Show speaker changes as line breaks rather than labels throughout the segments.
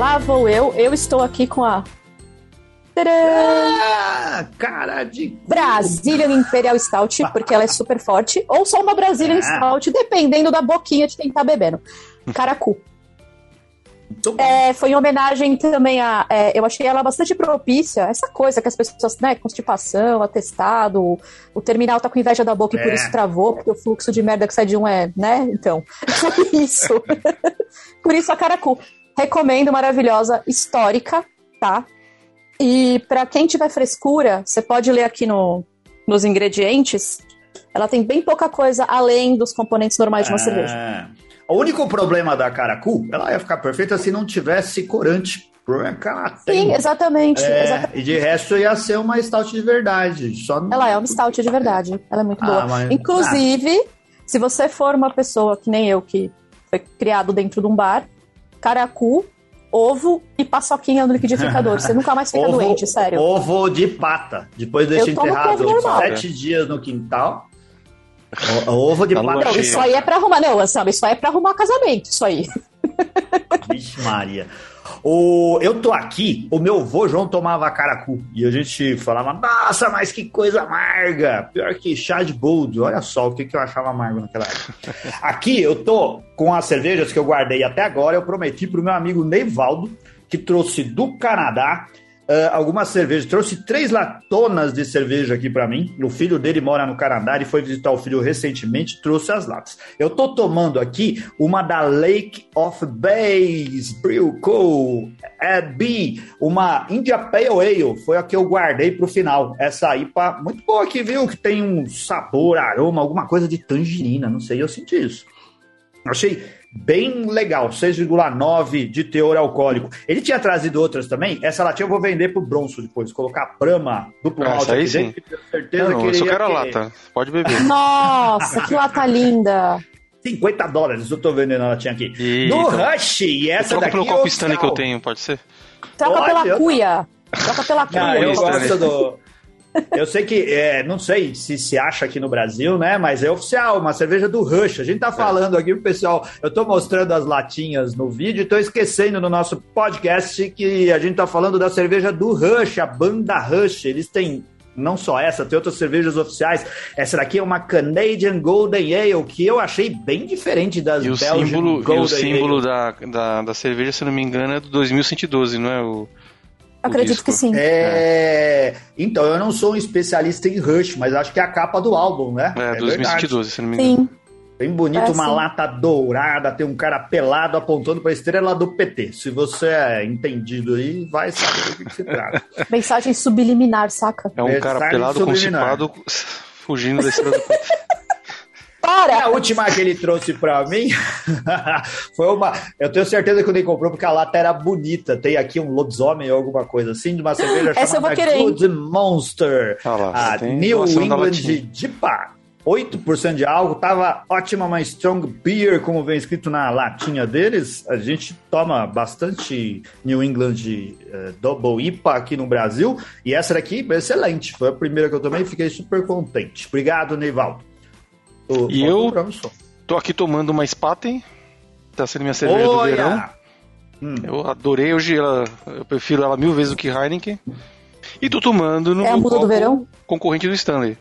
Lá vou eu. Eu estou aqui com a.
Ah, cara de.
Brazilian Imperial Stout, porque ela é super forte. Ou só uma Brazilian
Ah.
Stout, dependendo da boquinha de quem tá bebendo. Caracu. É, foi em homenagem também a. é, eu achei ela bastante propícia. Essa coisa que as pessoas, né? Constipação, atestado, o, o terminal tá com inveja da boca e por
É.
isso travou, porque o fluxo de merda que sai de um é, né? Então. É isso. por isso a Caracu. Recomendo, maravilhosa, histórica, tá? E pra quem tiver frescura, você pode ler aqui no, nos ingredientes. Ela tem bem pouca coisa além dos componentes normais de uma cerveja.
É. O único problema da Caracu, ela ia ficar perfeita se não tivesse corante. O problema é que ela tem.
Sim, exatamente.
É,
exatamente.
e de resto ia ser uma stout de verdade. Só não-
Ela é uma stout de verdade. Ela é muito
Ah,
boa.
mas-
Inclusive, se você for uma pessoa que nem eu, que foi criado dentro de um bar, caracu, ovo e paçoquinha no liquidificador. Você nunca mais fica
ovo,
doente, sério.
Ovo de pata. Depois deixa enterrado sete dias no quintal. O- Ovo de
Tá
pata.
Não, isso aí é pra arrumar. Não, sabe, isso aí é pra arrumar casamento, isso aí.
Vixe Maria. O, eu tô aqui, o meu avô João tomava caracu. E a gente falava, nossa, mas que coisa amarga. Pior que chá de boldo. Olha só o que, que eu achava amargo naquela época. Aqui eu tô com as cervejas que eu guardei até agora. Eu prometi pro meu amigo Neivaldo, que trouxe do Canadá. Ah, algumas cervejas, trouxe três latonas de cerveja aqui pra mim. O filho dele mora no Canadá, ele foi visitar o filho recentemente, trouxe as latas. Eu tô tomando aqui uma da Lake of Bays Brew Co. B, uma India Pale Ale, foi a que eu guardei pro final. Essa IPA muito boa aqui, viu? Que tem um sabor, aroma, alguma coisa de tangerina, não sei, eu senti isso. Achei bem legal, 6,9 de teor alcoólico. Ele tinha trazido outras também. Essa latinha eu vou vender pro Bronço depois, colocar Brahma duplo
Ah,
malte
essa aí
aqui
sim.
tenho certeza
Não,
que
eu só quero a lata. Pode beber.
Nossa, que lata linda.
50 dólares eu tô vendendo a latinha aqui.
E-
Do
então,
Rush, e essa
Troca
daqui
pelo
é
copo Stanley que eu tenho, pode ser?
Troca pela
eu-
cuia. Troca pela
Não,
cuia.
eu
Isso,
gosto do. Eu sei que, é, não sei se se acha aqui no Brasil, né? Mas é oficial, uma cerveja do Rush. A gente tá falando aqui pro pessoal. Eu tô mostrando as latinhas no vídeo e tô esquecendo no nosso podcast que a gente tá falando da cerveja do Rush, a banda Rush. Eles têm. Não só essa, tem outras cervejas oficiais. Essa daqui é uma Canadian Golden Ale, que eu achei bem diferente das
E o símbolo, e o símbolo da, da, da cerveja, se não me engano, é do 2112, não é? O,
Acredito
disco.
que sim.
É... Então, eu não sou um especialista em Rush, mas acho que é a capa do álbum, né?
é,
verdade.
2112, se não me engano.
Sim.
Bem bonito,
É,
uma
sim.
lata dourada, tem um cara pelado apontando para a estrela do PT. Se você é entendido aí, vai saber do que, se trata.
Mensagem subliminar, saca?
É um cara
Mensagem
pelado,
subliminar.
constipado, fugindo da estrela do Porto.
E a
Para!
última que ele trouxe para mim foi uma. Eu tenho certeza que o Ney comprou porque a lata era bonita. Tem aqui um lobisomem ou alguma coisa assim, de uma cerveja
Essa eu vou
chamada
querer, hein?
Good Monster.
Ah lá,
a
tem
New England. DIPA. 8% de álcool, tava ótima, uma strong beer, como vem escrito na latinha deles. A gente toma bastante New England eh, Double IPA aqui no Brasil. E essa daqui, excelente. Foi a primeira que eu tomei e fiquei super contente. Obrigado, Neivaldo. Tô-
E eu-. Tô aqui tomando uma Spaten, tá sendo minha cerveja do verão.
Olha! Hum.
Eu adorei hoje, ela, eu prefiro ela mil vezes do que Heineken. E tô tomando no
É a muda do verão?
concorrente do Stanley.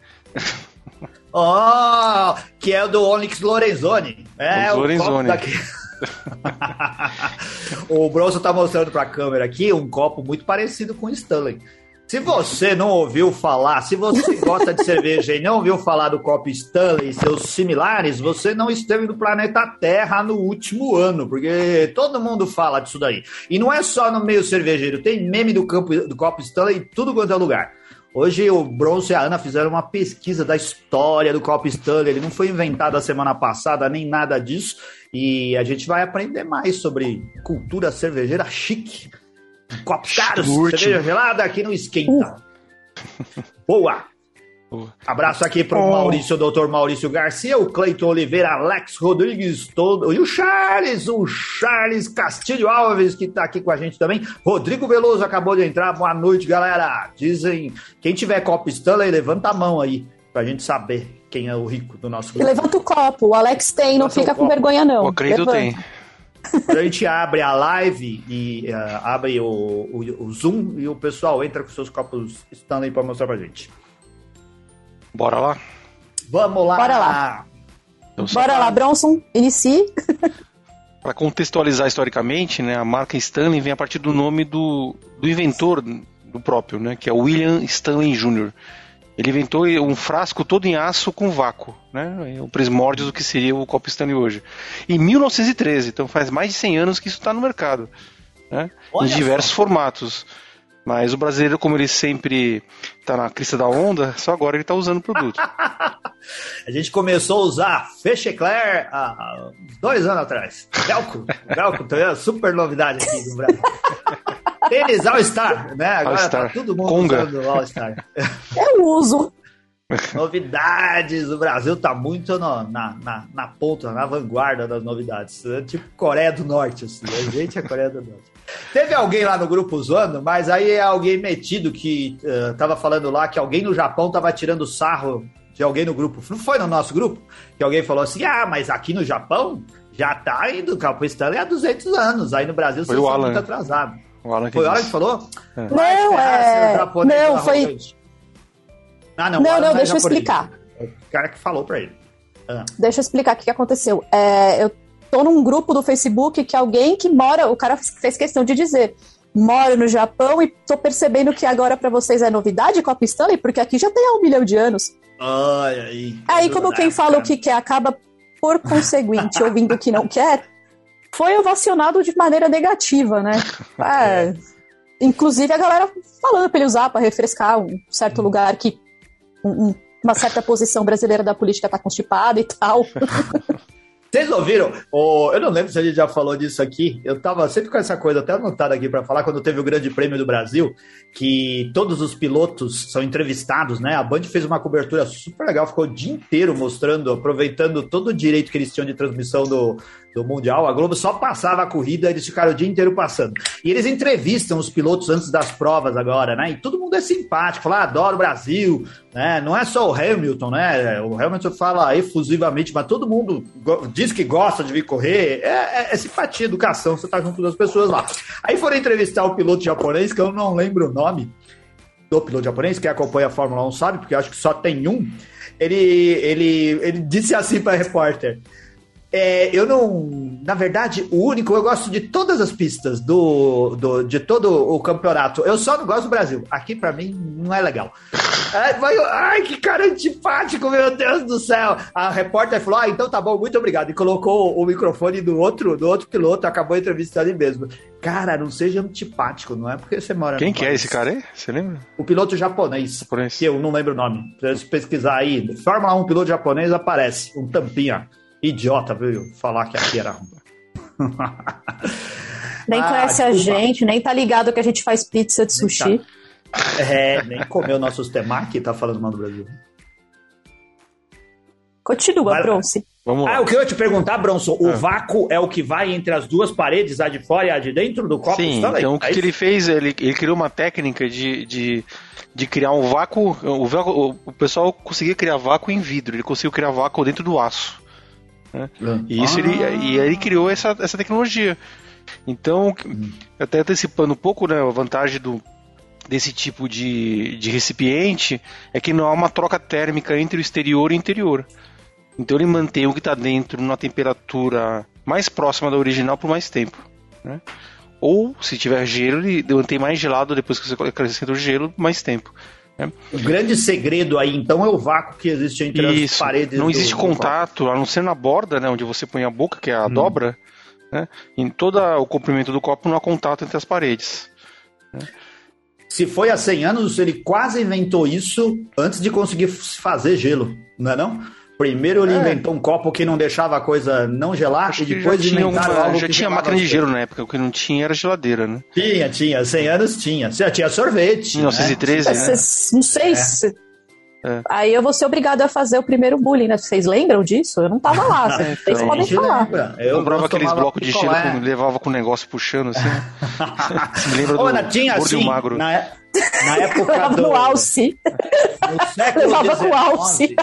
Oh, que é o do Onyx Lorenzoni. É,
Onyx
o
Lorenzoni.
daqui. o Bronson tá mostrando pra câmera aqui um copo muito parecido com o Stanley. Se você não ouviu falar, se você gosta de cerveja e não ouviu falar do copo Stanley e seus similares, você não esteve no planeta Terra no último ano, porque todo mundo fala disso daí. E não é só no meio cervejeiro, tem meme do, campo, do copo Stanley em tudo quanto é lugar. Hoje o Bronson e a Ana fizeram uma pesquisa da história do copo Stanley. Ele não foi inventado a semana passada, nem nada disso. E a gente vai aprender mais sobre cultura cervejeira chique. Copos caros, cerveja gelada aqui no Esquenta. Boa!
Boa.
Abraço aqui pro
Oh.
Maurício, doutor Maurício Garcia, o Cleiton Oliveira, Alex Rodrigues, todo, e o Charles, o Charles Castilho Alves, que tá aqui com a gente também. Rodrigo Veloso acabou de entrar. Boa noite, galera. Dizem, quem tiver copo Stanley, levanta a mão aí, pra gente saber quem é o rico do nosso
E
grupo.
levanta o copo. O Alex tem, não
Levanta o
fica com.
O
vergonha, não.
acredito
Levanta.
tem.
Quando a gente abre a live e uh, abre o, o, o, Zoom e o pessoal entra com seus copos Stanley para mostrar pra gente.
Bora lá?
Vamos lá!
Bora lá! Então, Bora lá, Bronson, inicie.
Para contextualizar historicamente, né, a marca Stanley vem a partir do nome do, do inventor do próprio, né, que é William Stanley Jr. Ele inventou um frasco todo em aço com vácuo, né, o primórdio do que seria o copo Stanley hoje. Em 1913, então faz mais de 100 anos que isso está no mercado, né, em diversos só. formatos. Mas o brasileiro, como ele sempre está na crista da onda, só agora ele está usando o produto.
a gente começou a usar Fechecler há dois anos atrás. Velcro, Velcro, tá super novidade aqui no Brasil. Tênis All-Star, né? Agora All tá todo mundo Conga. usando All-Star.
Eu uso.
Novidades, o Brasil tá muito no, na, na, na, ponta, na vanguarda das novidades. É tipo Coreia do Norte, assim. A gente é Coreia do Norte. Teve alguém lá no grupo zoando, mas aí é alguém metido que uh, tava falando lá que alguém no Japão tava tirando sarro de alguém no grupo. Não foi no nosso grupo? Que alguém falou assim: ah, mas aqui no Japão já tá indo Capo Stanley há 200 anos. Aí no Brasil vocês são muito atrasados. O Alan foi o Alan que falou?
É. Não, é... Não, foi... Ah, não, não, não deixa eu explicar.
É o cara que falou pra ele.
Ah. Deixa eu explicar o que aconteceu. É, eu tô num grupo do Facebook que alguém que mora, o cara fez questão de dizer, moro no Japão e tô percebendo que agora para vocês é novidade Copa Stanley, porque aqui já tem há um milhão de anos.
Olha aí.
Aí, como quem fala o que quer acaba, por conseguinte, ouvindo o que não quer, foi ovacionado de maneira negativa, né? É, inclusive a galera falando pra ele usar para refrescar um certo lugar que um, uma certa posição brasileira da política está constipada e tal.
Vocês ouviram? Oh, eu não lembro se a gente já falou disso aqui. Eu tava sempre com essa coisa até anotada aqui para falar quando teve o Grande Prêmio do Brasil, que todos os pilotos são entrevistados, né? A Band fez uma cobertura super legal, ficou o dia inteiro mostrando, aproveitando todo o direito que eles tinham de transmissão do, do Mundial. A Globo só passava a corrida, eles ficaram o dia inteiro passando. E eles entrevistam os pilotos antes das provas agora, né? E todo mundo é simpático, fala, ah, adoro o Brasil, né? Não é só o Hamilton, né? O Hamilton fala efusivamente, mas todo mundo diz que gosta de vir correr. É, é, é simpatia, educação, você tá junto das pessoas lá. Aí foram entrevistar o piloto japonês, que eu não lembro o nome do piloto japonês, que acompanha a Fórmula 1 sabe, porque acho que só tem um. Ele, ele, ele disse assim para repórter: é, eu não. Na verdade, o único, eu gosto de todas as pistas do, do, de todo o campeonato. Eu só não gosto do Brasil. Aqui, para mim, não é legal. Ai, ai, que cara antipático, meu Deus do céu. A repórter falou: Ah, então tá bom, muito obrigado. E colocou o microfone do outro, do outro piloto, acabou a entrevista ali mesmo. Cara, não seja antipático, não é porque você mora
Quem que país. é esse cara aí? Você lembra?
O piloto japonês. japonês. Que eu não lembro o nome. Se pesquisar aí, Fórmula 1 piloto japonês aparece. Um tampinha idiota viu falar que aqui era.
nem ah, conhece desculpa. a gente, nem tá ligado que a gente faz pizza de sushi.
Tá. É, nem comeu nossos temaki, tá falando mal do Brasil.
Continua, Mas, Bronze.
Vamos lá. Ah, o que eu ia te perguntar, Bronson, o ah. vácuo é o que vai entre as duas paredes, a de fora e a de dentro do copo?
Sim, então o que, que, ele fez, ele, ele criou uma técnica de, de, de criar um vácuo o, vácuo, o pessoal conseguia criar vácuo em vidro, ele conseguiu criar vácuo dentro do aço. Né? Ah. E, isso ele, e aí ele criou essa, essa tecnologia. Então, até antecipando um pouco né, a vantagem do, desse tipo de, de recipiente é que não há uma troca térmica entre o exterior e o interior. Então ele mantém o que está dentro numa temperatura mais próxima da original por mais tempo. Né? Ou, se tiver gelo, ele mantém mais gelado depois que você acrescenta o gelo, mais tempo.
Né? O grande segredo aí, então, é o vácuo que existe entre Isso. as paredes.
Não existe do, contato, do a não ser na borda, né, onde você põe a boca, que é a hum. dobra. Né? Em todo o comprimento do copo não há contato entre as paredes. Né?
Se foi há 100 anos, ele quase inventou isso antes de conseguir fazer gelo, não é não? Primeiro ele é. inventou um copo que não deixava a coisa não gelar Acho e depois
já
inventaram
uma, algo Já tinha máquina de gelo na época, o que não tinha era geladeira, né?
Tinha, tinha. 100 anos tinha. Tinha sorvete.
1913, né? né?
Não sei é. se... É. Aí eu vou ser obrigado a fazer o primeiro bullying, né? Vocês lembram disso? Eu não tava lá, vocês então, podem falar.
Lembra. Eu comprava aqueles blocos de gelo que levava com o negócio puxando assim.
Se lembra do Olha, tinha assim, magro. Na, na época do...
no alce.
No século
levava com alce.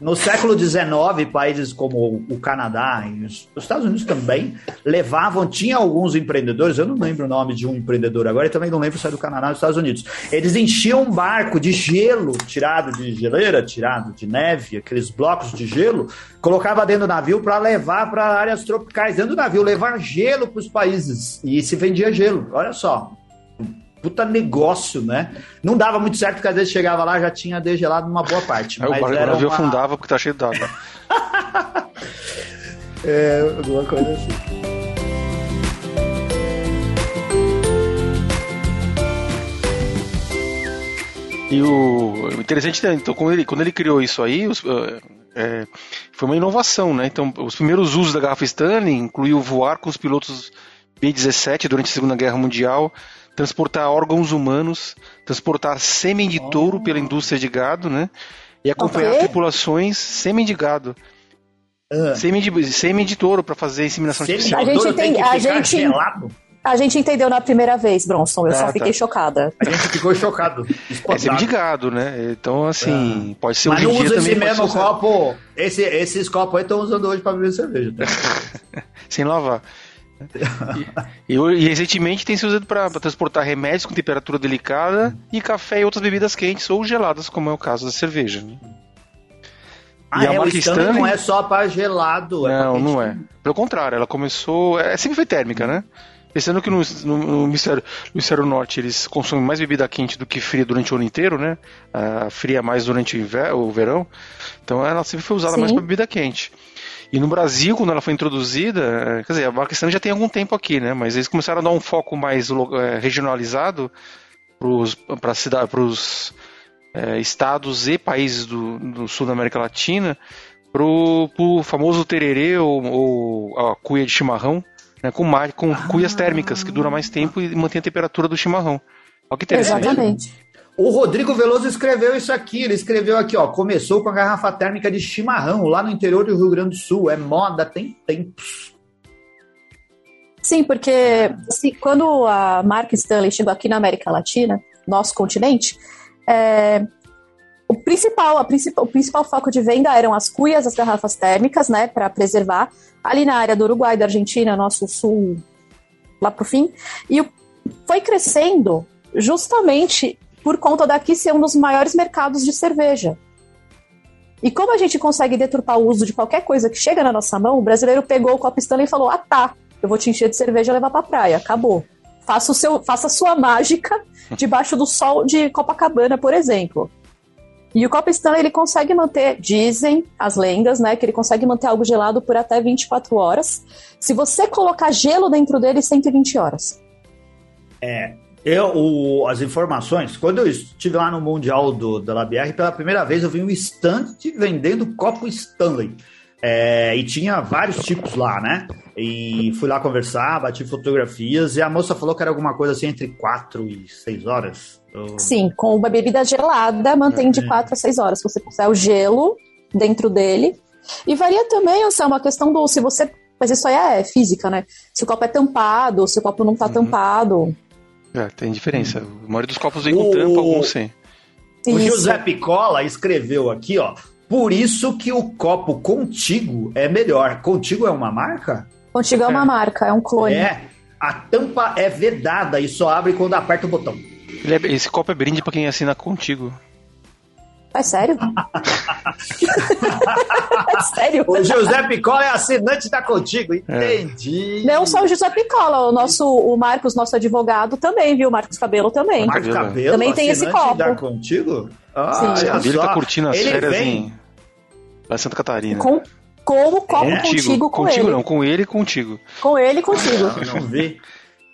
No século XIX, países como o Canadá e os Estados Unidos também levavam, tinha alguns empreendedores, eu não lembro o nome de um empreendedor agora, e também não lembro se é do Canadá ou dos Estados Unidos. Eles enchiam um barco de gelo, tirado de geleira, tirado de neve, aqueles blocos de gelo, colocava dentro do navio para levar para áreas tropicais, dentro do navio, levar gelo para os países. E se vendia gelo. Olha só, puta negócio, né? Não dava muito certo, porque às vezes chegava lá já tinha degelado uma boa parte.
Aí
mas
o navio
uma...
afundava porque tá cheio d'água.
é, alguma coisa assim.
E o interessante, né, então, quando ele, quando ele criou isso aí, os, é, foi uma inovação, né? Então, os primeiros usos da garrafa Stanley incluíam voar com os pilotos B-17 durante a Segunda Guerra Mundial, transportar órgãos humanos, transportar sêmen de touro pela indústria de gado, né? E acompanhar
Ok.
tripulações sêmen de gado.
Ah.
Sêmen de, sêmen de touro para fazer inseminação
Semi-
artificial.
A gente
tem
tem-
que
a gente-
gelado?
A gente entendeu na primeira vez, Bronson. Eu
Ah,
só
tá.
fiquei chocada.
A gente ficou chocado.
É sêmen de
espantado.
gado, né? Então, assim, pode ser
Mas
hoje
não usa esse mesmo copo. Esse, esses copos aí estão usando hoje para beber cerveja. Tá?
sem lavar. E, e, recentemente tem sido usado para transportar remédios com temperatura delicada e café e outras bebidas quentes ou geladas, como é o caso da cerveja. né?
Ah,
E a
é, o Stanley não é só para gelado. é
Não, não é. Pelo contrário, ela começou. É sempre foi térmica, né? Pensando que no, no, no hemisfério, no hemisfério norte eles consomem mais bebida quente do que fria durante o ano inteiro, né? A fria mais durante o, inver- o verão. Então ela sempre foi usada
Sim.
mais para bebida quente. E no Brasil, quando ela foi introduzida, eh, quer dizer, a Stanley já tem algum tempo aqui, né? Mas eles começaram a dar um foco mais eh, regionalizado para os estados e países do, do sul da América Latina pro, pro famoso tererê ou, ou a cuia de chimarrão, né, com, mar, com cuias térmicas, que dura mais tempo e mantém a temperatura do chimarrão. Olha que interessante.
Exatamente.
O Rodrigo Veloso escreveu isso aqui. Ele escreveu aqui, ó. Começou com a garrafa térmica de chimarrão lá no interior do Rio Grande do Sul. É moda, tem tempos.
Sim, porque assim, quando a marca Stanley chegou aqui na América Latina, nosso continente, é, o, principal, a principal, o principal foco de venda eram as cuias, as garrafas térmicas, né, para preservar, ali na área do Uruguai, da Argentina, nosso sul, lá pro fim, e foi crescendo justamente por conta daqui ser um dos maiores mercados de cerveja. E como a gente consegue deturpar o uso de qualquer coisa que chega na nossa mão, o brasileiro pegou o copo Stanley e falou: Ah, tá, eu vou te encher de cerveja e levar pra praia. Acabou. Faça, o seu, faça a sua mágica debaixo do sol de Copacabana, por exemplo. E o copo Stanley ele consegue manter, dizem as lendas, né, que ele consegue manter algo gelado por até 24 horas. Se você colocar gelo dentro dele, 120 horas.
Eu, o- as informações, quando eu estive lá no Mundial do, da LabR, pela primeira vez eu vi um stand vendendo copo Stanley. É, e tinha vários tipos lá, né? E fui lá conversar, bati fotografias, e a moça falou que era alguma coisa assim entre 4 e 6 horas. Eu-
Sim, com uma bebida gelada, mantém de
É.
4 a 6 horas. Se você puser o gelo dentro dele. E varia também, assim, uma questão do se você. Mas isso aí é física, né? Se o copo é tampado, se o copo não tá tampado.
É, tem diferença. A maioria dos copos vem
O-
com tampa, alguns sem.
O. José Picola escreveu aqui, ó. Por isso que o copo contigo é melhor. Contigo é uma marca?
Contigo é uma
É.
marca, é um clone.
É. A tampa é vedada e só abre quando aperta o botão.
Ele é- esse copo é brinde pra quem assina contigo.
É sério? é sério?
O José Picola é assinante da Contigo. Entendi.
Não só o José Picola, o nosso, o Marcos, nosso advogado, também, viu? Marcos Cabelo também.
Marcos
Cabelo.
Também tem esse copo.
da Contigo? Ah,
Sim.
Ele tá curtindo as
Ele
férias
vem-
em lá em Santa Catarina.
Com, com o copo
É?
contigo, com
contigo
ele.
não, com ele e contigo.
Com ele e contigo.
Eu não vi.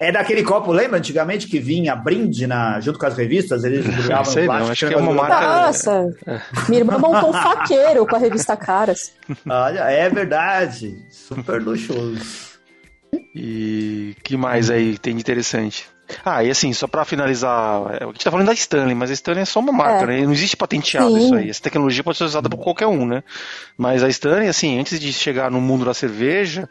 É daquele copo, lembra antigamente que vinha brinde na, junto com as revistas? Eles embrulhavam
Sei
no
não,
plástico.
acho que é uma marca-.
Nossa, minha irmã montou um faqueiro com a revista Caras.
Olha, é verdade. Super luxuoso.
E que mais aí tem de interessante? Ah, e assim, só pra finalizar, é, a gente tá falando da Stanley, mas a Stanley é só uma marca,
É.
né? Não existe patenteado
Sim.
isso aí. Essa tecnologia pode ser usada por qualquer um, né? Mas a Stanley, assim, antes de chegar no mundo da cerveja,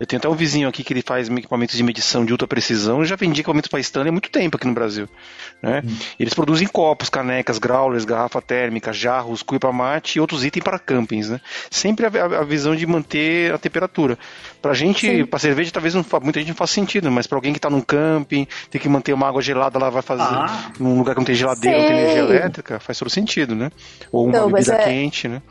Eu tenho até um vizinho aqui que ele faz equipamentos de medição de ultra precisão. Eu já vendi equipamentos para Stanley há muito tempo aqui no Brasil. Né? Hum. Eles produzem copos, canecas, growlers, garrafa térmica, jarros, cuia para mate e outros itens para campings. Né? Sempre a, a, visão de manter a temperatura. Para gente, para cerveja, talvez não, muita gente não faça sentido, mas para alguém que está num camping, tem que manter uma água gelada lá, vai fazer ah. num lugar que não tem geladeira, não tem energia elétrica, faz todo sentido, né? Ou uma então, bebida é... quente, né?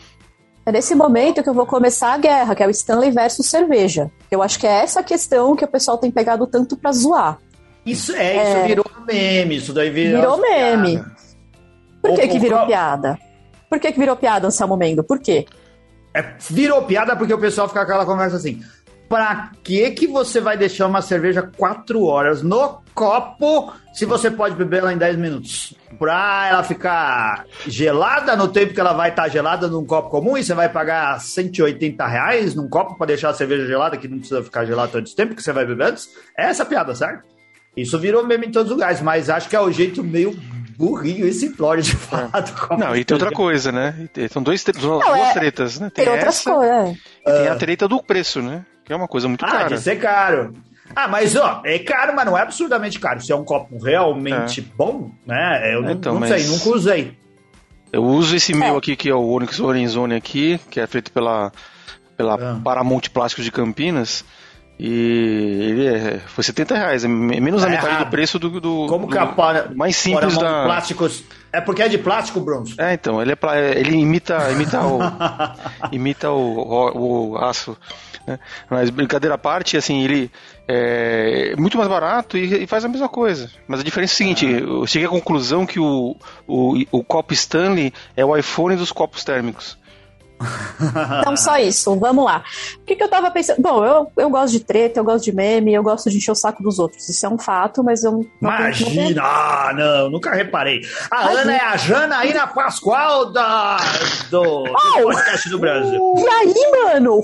É nesse momento que eu vou começar a guerra, que é o Stanley versus cerveja. Eu acho que é essa questão que o pessoal tem pegado tanto pra zoar.
Isso é, é... isso virou meme, isso daí virou.
Virou meme. Por que, que virou piada? Por que, que virou piada, Anselmo Mendo? Por quê?
É, virou piada porque o pessoal fica com aquela conversa assim. Pra que que você vai deixar uma cerveja quatro horas no copo se você pode beber ela em 10 minutos? Pra ela ficar gelada no tempo que ela vai estar tá gelada num copo comum e você vai pagar 180 reais num copo para deixar a cerveja gelada que não precisa ficar gelada todo esse tempo que você vai beber antes? É essa piada, certo? Isso virou meme em todos os lugares, mas acho que é o jeito meio burrinho e simplório de falar é. do
copo. Não, e tem outra coisa, né? São dois, duas é, tretas, né?
Tem, tem outras coisas. É.
Tem a treta do preço, né? Que é uma coisa muito ah, cara. Ah,
de ser caro. Ah, mas ó, é caro, mas não é absurdamente caro. Se é um copo realmente é. bom, né? Eu então, não, sei, nunca usei.
Eu uso esse meu é. aqui, que é o Onyx Lorenzoni aqui, que é feito pela, pela ah. Paramount Plásticos de Campinas. E ele é, foi 70 reais, é menos da é metade errado. do preço do, do,
Como que
a
para,
mais simples da
plásticos é porque é de plástico, bronze.
É, então ele é ele imita imita o imita o, o, o aço né? Mas brincadeira à parte, assim, ele é muito mais barato e, e, faz a mesma coisa. Mas a diferença é a seguinte: ah. eu cheguei à conclusão que o, o, o copo Stanley é o iPhone dos copos térmicos.
Então, só isso, vamos lá. O que, que eu tava pensando? Bom, eu, eu gosto de treta, eu gosto de meme, eu gosto de encher o saco dos outros. Isso é um fato, mas eu
não. Imagina! Ah, não, nunca reparei. A Imagina. Ana é a Janaína Pascoal da, do, oh, podcast do Brasil.
E aí, mano?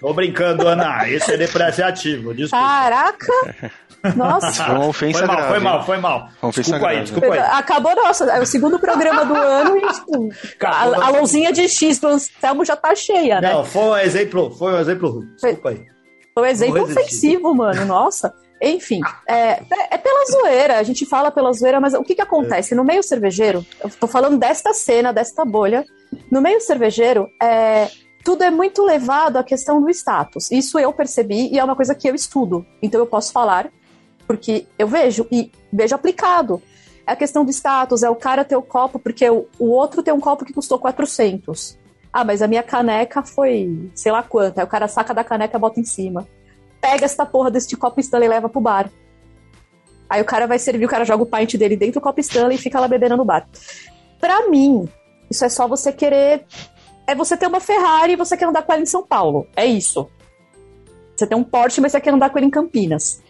Tô brincando, Ana. Esse é depreciativo. Desculpa.
Caraca! Nossa.
Foi uma ofensa
foi mal,
grave.
Foi mal, foi mal.
Uma ofensa
desculpa
grave.
aí, desculpa aí.
Acabou, nossa, é o segundo programa do ano e tipo, a, a de X do Anselmo já tá cheia, né?
Não, foi um exemplo, foi um exemplo, desculpa aí.
Foi um exemplo ofensivo, mano, nossa. Enfim, é, é, pela zoeira, a gente fala pela zoeira, mas o que que acontece? No meio cervejeiro, eu tô falando desta cena, desta bolha, no meio cervejeiro, é, tudo é muito levado à questão do status. Isso eu percebi e é uma coisa que eu estudo. Então eu posso falar porque eu vejo e vejo aplicado. É a questão do status, é o cara ter o copo, porque o, o outro tem um copo que custou 400. Ah, mas a minha caneca foi sei lá quanto. Aí o cara saca da caneca e bota em cima. Pega essa porra deste copo Stanley e leva pro bar. Aí o cara vai servir, o cara joga o pint dele dentro do copo Stanley e fica lá bebendo no bar. Pra mim, isso é só você querer. É você ter uma Ferrari e você quer andar com ela em São Paulo. É isso. Você tem um Porsche, mas você quer andar com ele em Campinas.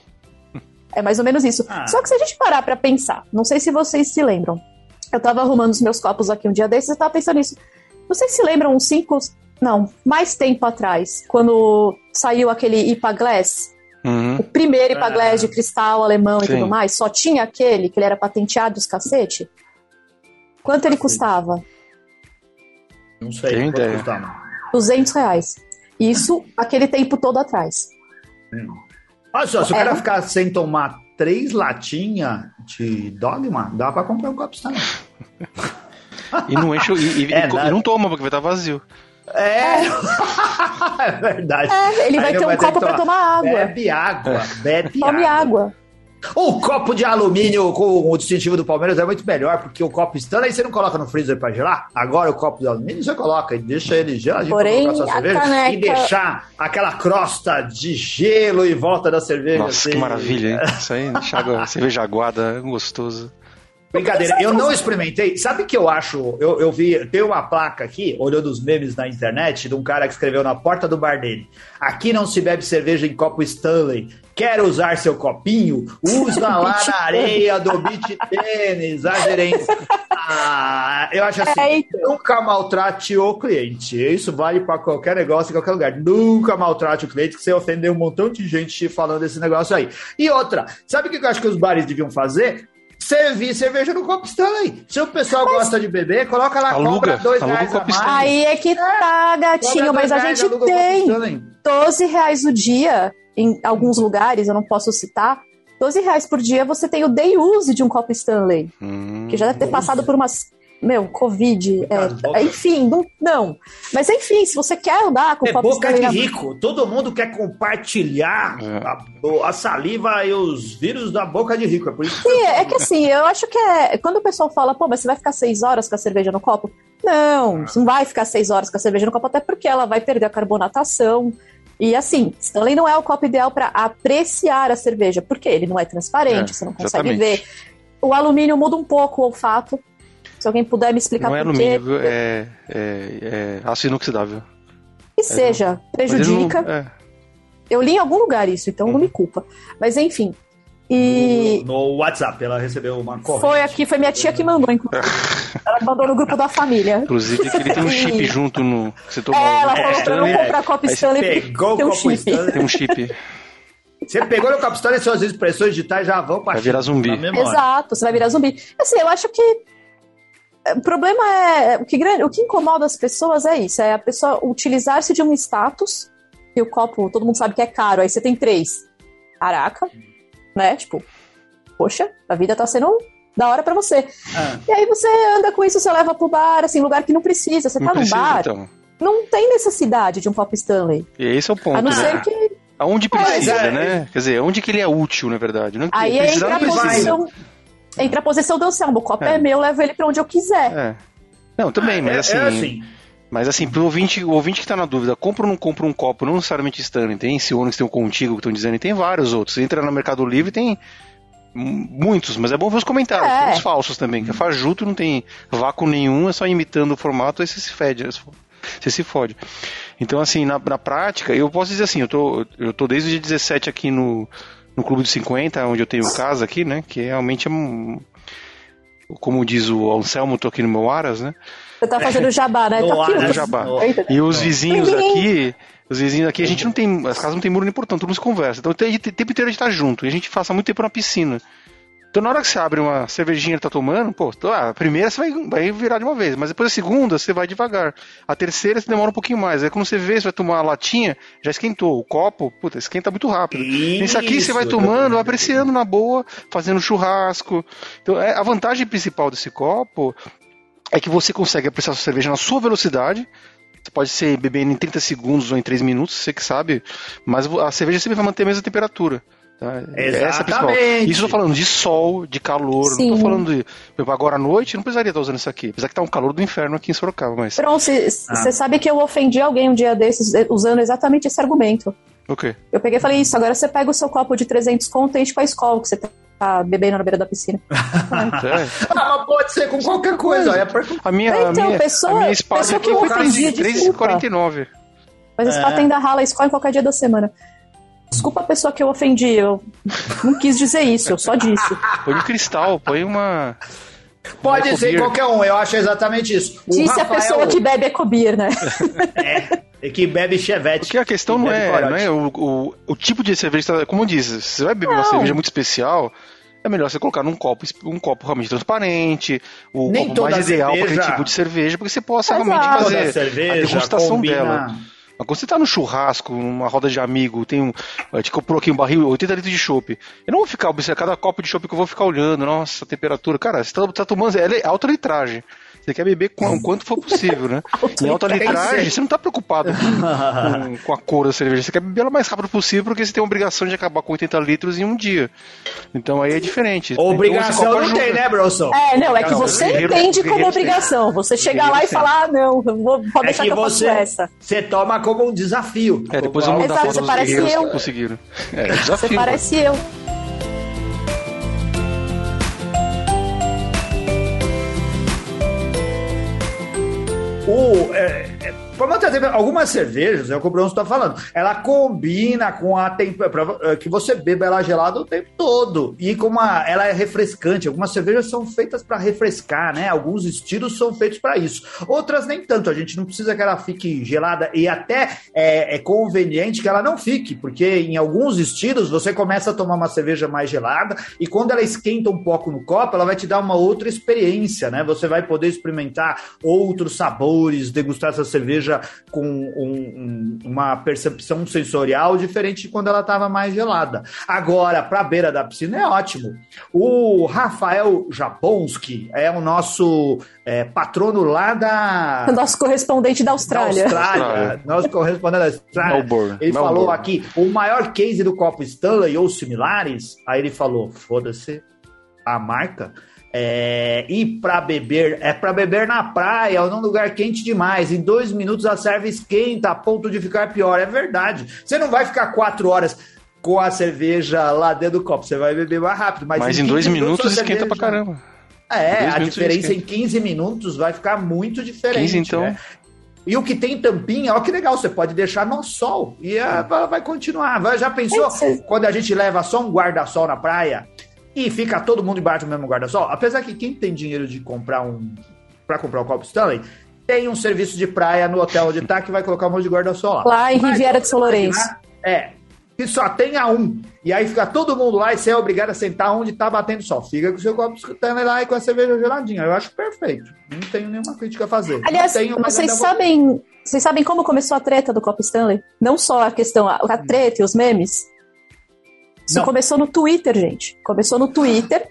É mais ou menos isso. Ah. Só que se a gente parar para pensar, não sei se vocês se lembram. Eu tava arrumando os meus copos aqui um dia desses e tava pensando nisso. Vocês se lembram uns cinco. Não, mais tempo atrás, quando saiu aquele IPA Glass? Uhum. O primeiro IPA Glass de cristal alemão Sim. e tudo mais, só tinha aquele que ele era patenteado os cacete? Quanto ele custava?
Não sei. Tem ideia. Custava?
200 reais. Isso aquele tempo todo atrás.
Hum. Olha só, se o cara é. ficar sem tomar três latinhas de dogma, dá pra comprar um copo também.
e não enche, e, e, é, e, e não toma, porque vai estar vazio.
É, é verdade.
É, ele vai ter um copo para tomar água.
Bebe água, bebe
Tome água. água.
O copo de alumínio com o distintivo do Palmeiras é muito melhor, porque o copo Stanley você não coloca no freezer para gelar. Agora o copo de alumínio você coloca e deixa ele geladinho
Porém, pra colocar sua cerveja caneca...
e deixar aquela crosta de gelo em volta da cerveja.
Nossa, assim. que maravilha, hein? Isso aí, deixa cerveja aguada, gostoso.
Brincadeira, eu não experimentei. Sabe que eu acho? Eu, eu vi, tem uma placa aqui, olhando os memes na internet, de um cara que escreveu na porta do bar dele: Aqui não se bebe cerveja em copo Stanley. Quer usar seu copinho? Usa lá na areia do beach tênis, a gerente. Ah, eu acho assim, é, nunca maltrate o cliente. Isso vale para qualquer negócio, em qualquer lugar. Nunca maltrate o cliente, que você ofendeu um montão de gente falando desse negócio aí. E outra, sabe o que eu acho que os bares deviam fazer? Servir cerveja no copo Stanley. Se o pessoal mas... gosta de beber, coloca lá, aluga, compra dois aluga reais copo
Aí é que tá, gatinho, mas a gente tem 12 reais o dia em alguns lugares, eu não posso citar, 12 reais por dia você tem o day use de um copo Stanley. Hum, que já deve ter passado por umas meu, Covid, é, enfim, não, não. Mas enfim, se você quer andar com
é copo boca de rico. Todo mundo quer compartilhar é. a, a, saliva e os vírus da boca de rico. É por isso que
Sim, é que assim, eu acho que é. Quando o pessoal fala, pô, mas você vai ficar seis horas com a cerveja no copo? Não, você não vai ficar seis horas com a cerveja no copo, até porque ela vai perder a carbonatação. E assim, Stanley não é o copo ideal para apreciar a cerveja, porque ele não é transparente, é, você não consegue exatamente. ver. O alumínio muda um pouco o olfato, se alguém puder me explicar
não é alumínio, viu? É, é, é aço inoxidável.
Que é, seja, prejudica. Não, é. Eu li em algum lugar isso, então não me culpa. Mas enfim.
E... No, no WhatsApp, ela recebeu uma corrente.
Foi aqui, foi minha tia que mandou, inclusive. ela mandou no grupo da família.
Inclusive, que ele tem um chip junto no.
Você tomou é, ela falou pra não comprar copo Stanley.
Pegou tem um chip. Stanley.
Tem um chip.
Você pegou no copo Stanley, suas expressões digitais já vão
pra Vai virar zumbi.
Exato, você vai virar zumbi. Assim, eu acho que o problema é. O que, o que incomoda as pessoas é isso: é a pessoa utilizar-se de um status, e o copo, todo mundo sabe que é caro, aí você tem três. Caraca, né? Tipo, poxa, a vida tá sendo da hora para você. Ah. E aí você anda com isso, você leva pro bar, assim, lugar que não precisa. Você não tá precisa, num bar. Então. Não tem necessidade de um copo Stanley.
E esse é o ponto.
A não né? ser que.
Aonde precisa, é, né? Quer dizer, onde que ele é útil, na verdade. Não,
aí entra a posição entra a posição do Anselmo. O copo é, é meu, eu levo ele para onde eu quiser. É.
Não, também, mas é, assim. É assim. Mas assim, pro ouvinte, o ouvinte que tá na dúvida, compra ou não compra um copo, não necessariamente Stanley, tem esse Onix, tem o Contigo que estão dizendo, e tem vários outros. Você entra no Mercado Livre tem muitos, mas é bom ver os comentários, é. tem os falsos também, que é fajuto, não tem vácuo nenhum, é só imitando o formato, aí você se fede, você se fode. Então, assim, na, na prática, eu posso dizer assim, eu tô, eu tô desde o dia 17 aqui no, no Clube dos 50, onde eu tenho casa aqui, né? Que realmente é um. Como diz o Anselmo, tô aqui no meu Aras, né?
Você tá fazendo jabá, né?
Tô aqui, no jabá. E os vizinhos aqui, os vizinhos aqui, a gente não tem. As casas não tem muro nem portão, todo mundo se conversa. Então o tempo inteiro a gente tá junto. E a gente passa muito tempo na piscina. Então na hora que você abre uma cervejinha e tá tomando, pô, a primeira você vai, vai virar de uma vez, mas depois a segunda você vai devagar. A terceira você demora um pouquinho mais. Aí quando você vê, você vai tomar a latinha, já esquentou. O copo, puta, esquenta muito rápido. Isso, aqui você vai tomando, apreciando na boa, fazendo churrasco. Então é, a vantagem principal desse copo é que você consegue apreciar a sua cerveja na sua velocidade. Você pode ser bebendo em 30 segundos ou em 3 minutos, você que sabe, mas a cerveja sempre vai manter a mesma temperatura. Tá? Essa é Isso eu tô falando de sol, de calor, Sim. não tô falando de. Agora à noite, não precisaria estar usando isso aqui. Apesar que tá um calor do inferno aqui em Sorocaba, mas.
Pronto, você ah. sabe que eu ofendi alguém um dia desses eh, usando exatamente esse argumento.
O quê?
Eu peguei e falei isso, agora você pega o seu copo de 300 conto e enche com a escola que você tá bebendo na beira da piscina.
é. ah, pode ser com qualquer coisa. É
a minha, então, a minha, pessoa, a minha espada aqui foi 3,49.
Mas esse é. tem da rala escola em qualquer dia da semana. Desculpa a pessoa que eu ofendi, eu não quis dizer isso, eu só disse.
Põe um cristal, põe uma.
Pode ser qualquer um, eu acho exatamente isso.
O disse Rafael... a pessoa que bebe Ecobir, né?
é, e que bebe Chevette.
Porque a questão não é, não é o, o, o, tipo de cerveja, como eu disse, se você vai beber não. uma cerveja muito especial, é melhor você colocar num copo, um copo realmente transparente, o Nem copo mais ideal para aquele tipo de cerveja, porque você possa Exato. realmente fazer cerveja, a degustação combina... dela. Quando você tá no churrasco, numa roda de amigo, tem um. A gente comprou aqui um barril, 80 litros de chopp. Eu não vou ficar observando cada copo de chopp que eu vou ficar olhando, nossa, temperatura. Cara, você tá, tá tomando. É alta litragem. Você quer beber com, o quanto for possível, né? em alta litragem, você não tá preocupado com, com, a cor da cerveja. Você quer beber ela o mais rápido possível porque você tem a obrigação de acabar com 80 litros em um dia. Então aí é diferente.
Obrigação então, não tem, né, Bronson?
É, não, é que você guerreiro, entende como obrigação. Você chegar lá e falar, ah, não, vou, pode é deixar que, que eu você, essa.
Você toma como um desafio.
É, depois eu vou mandar
Exato,
foto
você parece eu.
conseguiram.
É, desafio, você parece eu.
O, é, tempo, algumas cervejas, é o que o Bruno está falando, ela combina com a temperatura, que você beba ela gelada o tempo todo. E como ela é refrescante, algumas cervejas são feitas para refrescar, né? Alguns estilos são feitos para isso. Outras nem tanto, a gente não precisa que ela fique gelada e até é, é conveniente que ela não fique, porque em alguns estilos você começa a tomar uma cerveja mais gelada e quando ela esquenta um pouco no copo, ela vai te dar uma outra experiência, né? Você vai poder experimentar outros sabores, degustar essa cerveja com um, um, uma percepção sensorial diferente de quando ela estava mais gelada. Agora, para a beira da piscina é ótimo. O Rafael Japonski é o nosso é, patrono lá da.
Nosso correspondente da Austrália.
Da Austrália. Nosso correspondente da Austrália. Melbourne. Ele Melbourne. falou aqui: o maior case do copo Stanley ou similares. Aí ele falou: foda-se a marca. É, e para beber, é para beber na praia ou num lugar quente demais. Em dois minutos a serva esquenta a ponto de ficar pior. É verdade. Você não vai ficar quatro horas com a cerveja lá dentro do copo. Você vai beber mais rápido. Mas,
mas em, em dois minutos, minutos esquenta cerveja... pra caramba.
É, a diferença em 15 minutos vai ficar muito diferente. 15 então. Né? E o que tem tampinha, ó que legal, você pode deixar no sol e ela vai continuar. Já pensou quando a gente leva só um guarda-sol na praia e fica todo mundo embaixo do mesmo guarda-sol? Apesar que quem tem dinheiro de comprar um para comprar um copo Stanley, tem um serviço de praia no hotel onde tá que vai colocar um monte de guarda-sol lá.
Lá em Riviera de São Lourenço.
É, que só tenha um. E aí fica todo mundo lá e você é obrigado a sentar onde tá batendo sol. Fica com o seu copo escutando lá e com a cerveja geladinha. Eu acho perfeito. Não tenho nenhuma crítica a fazer.
Aliás, vocês sabem, vocês sabem como começou a treta do copo Stanley? Não só a questão, a, a treta e os memes. Isso Não. começou no Twitter, gente. Começou no Twitter.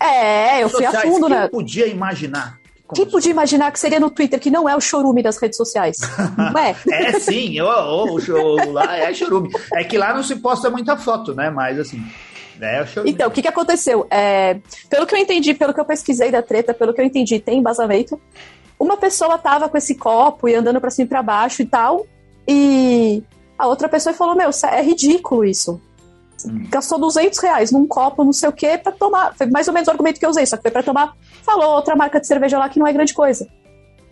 É, eu fui a fundo,
né? podia imaginar
quem podia imaginar que seria no Twitter, que não é o chorume das redes sociais? Não é?
é sim, o, o, o, lá é chorume. É que lá não se posta muita foto, né? Mas assim. É.
Então, o que, que aconteceu? É, pelo que eu entendi, pelo que eu pesquisei da treta, pelo que eu entendi, tem embasamento. Uma pessoa tava com esse copo e andando para cima e pra baixo e tal, e a outra pessoa falou: Meu, é ridículo isso. Gastou 200 reais num copo, não sei o que, pra tomar. Foi mais ou menos o argumento que eu usei, só que foi pra tomar. Falou outra marca de cerveja lá que não é grande coisa.